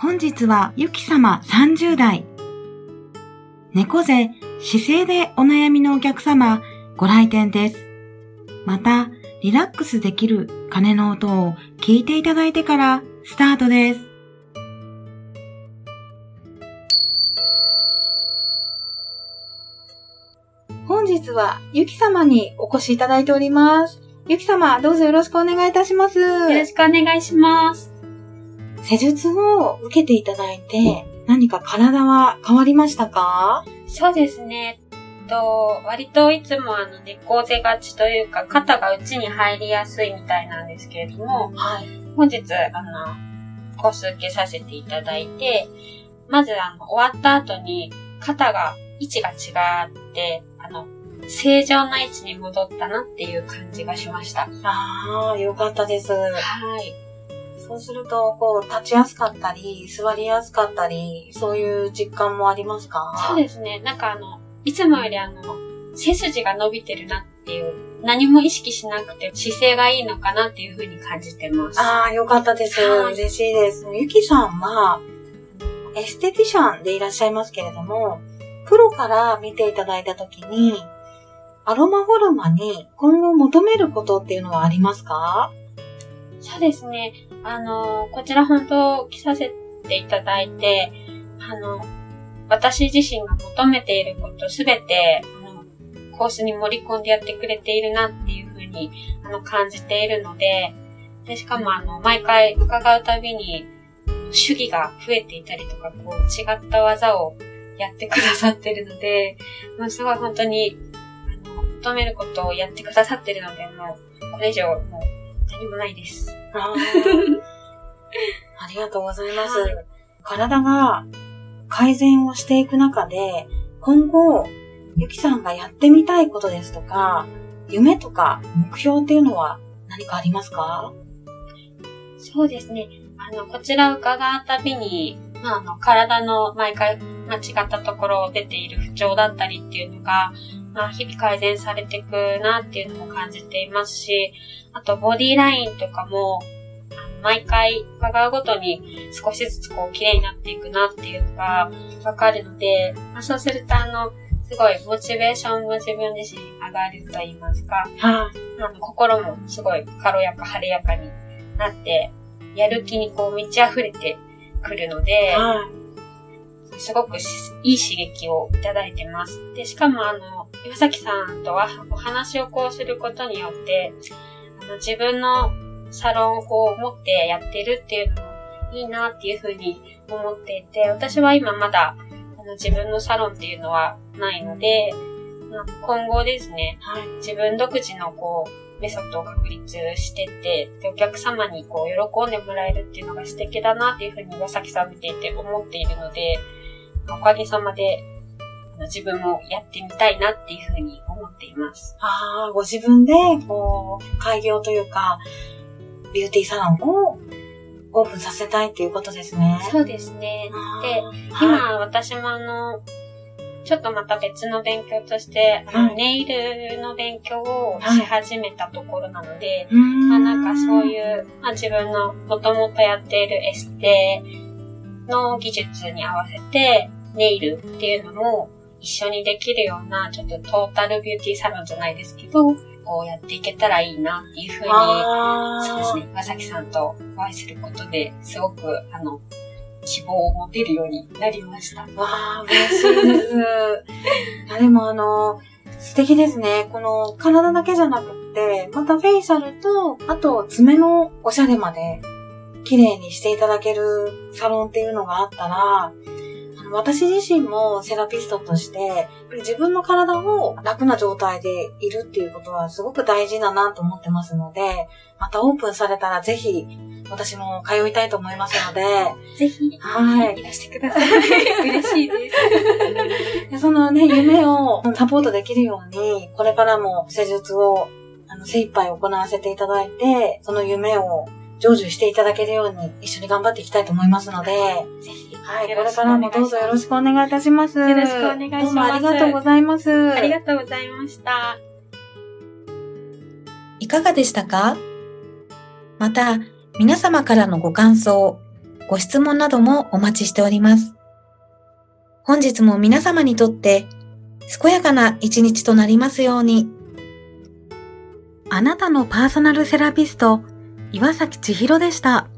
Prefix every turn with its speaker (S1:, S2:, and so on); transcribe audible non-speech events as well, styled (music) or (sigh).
S1: 本日はゆき様30代。猫背、姿勢でお悩みのお客様、ご来店です。また、リラックスできる鐘の音を聞いていただいてからスタートです。本日はゆき様にお越しいただいております。ゆき様、どうぞよろしくお願いいたします。よ
S2: ろしくお願いします。
S1: 施術を受けていただいて、何か体は変わりましたか？
S2: そうですね。と、割といつもあの猫背がちというか、肩が内に入りやすいみたいなんですけれども、はい、本日、あの、コース受けさせていただいて、まずあの、終わった後に、肩が、位置が違って、あの、正常な位置に戻ったなっていう感じがしました。
S1: ああ、よかったです。
S2: はい。
S1: そうすると、こう、立ちやすかったり、座りやすかったり、そういう実感もありますか？
S2: そうですね。なんかあの、いつもよりあの、背筋が伸びてるなっていう、何も意識しなくて姿勢がいいのかなっていうふうに感じてます。
S1: ああ、よかったです。はい、嬉しいです。ゆきさんは、エステティシャンでいらっしゃいますけれども、プロから見ていただいたときに、アロマフォルマに今後求めることっていうのはありますか？
S2: そうですね。あの、こちら本当来させていただいて、あの、私自身が求めていることすべて、あの、コースに盛り込んでやってくれているなっていうふうに、あの、感じているので、で、しかもあの、毎回伺うたびに、主義が増えていたりとか、こう、違った技をやってくださってるので、もうすごい本当に、あの、求めることをやってくださってるので、もう、これ以上、もう、何もないです。あ (laughs)
S1: ありがとうございます。はい、体が改善をしていく中で、今後、ゆきさんがやってみたいことですとか、夢とか目標っていうのは何かありますか？
S2: そうですね。あの、こちら伺うたびに、まあ、あの、体の毎回間違ったところ出ている不調だったりっていうのが、まあ、日々改善されていくなっていうのも感じていますし、あと、ボディラインとかも、毎回伺うごとに少しずつこう綺麗になっていくなっていうのがわかるので、まあ、そうするとあの、すごいモチベーションも自分自身上がると言いますか、はあ、の心もすごい軽やか晴れやかになって、やる気にこう満ち溢れてくるので、はすごくいい刺激をいただいてます。で、しかもあの、岩崎さんとはお話をこうすることによって、あの自分のサロンをこう持ってやってるっていうのもいいなっていうふうに思っていて、私は今まだあの自分のサロンっていうのはないので、今後ですね、はい、自分独自のこう、メソッドを確立してって、で、お客様にこう、喜んでもらえるっていうのが素敵だなっていうふうに岩崎さん見ていて思っているので、おかげさまで、自分もやってみたいなっていうふうに思っています。
S1: ああ、ご自分で、こう、開業というか、ビューティーサロンをオープンさせたいっていうことですね。
S2: そうですね。で、今、私もあの、ちょっとまた別の勉強として、ネイルの勉強をし始めたところなので、まあなんかそういう、まあ自分のもともとやっているエステの技術に合わせて、ネイルっていうのも一緒にできるような、ちょっとトータルビューティーサロンじゃないですけど、こうやっていけたらいいなっていうふうに、そうですね、岩崎さんとお会いすることで、すごく、あの、希望を持てるようになりました。わ
S1: あ、嬉しいです。(laughs) いやでもあの、素敵ですね。この体だけじゃなくって、またフェイシャルと、あと爪のおしゃれまで綺麗にしていただけるサロンっていうのがあったら、私自身もセラピストとして、自分の体を楽な状態でいるっていうことはすごく大事だなと思ってますので、またオープンされたらぜひ私も通いたいと思いますので。
S2: ぜひ、はい。いらしてください。(laughs) 嬉しいです
S1: で。そのね、夢をサポートできるように、これからも施術をあの精一杯行わせていただいて、その夢を成就していただけるように一緒に頑張っていきたいと思いますので、ぜひ、はい、これからもどうぞよろしくお願いいたします。
S2: よろしくお願いします。どうも
S1: ありがとうございます。
S2: ありがとうございました。
S1: いかがでしたか？また、皆様からのご感想、ご質問などもお待ちしております。本日も皆様にとって健やかな一日となりますように。あなたのパーソナルセラピスト、岩崎千尋でした。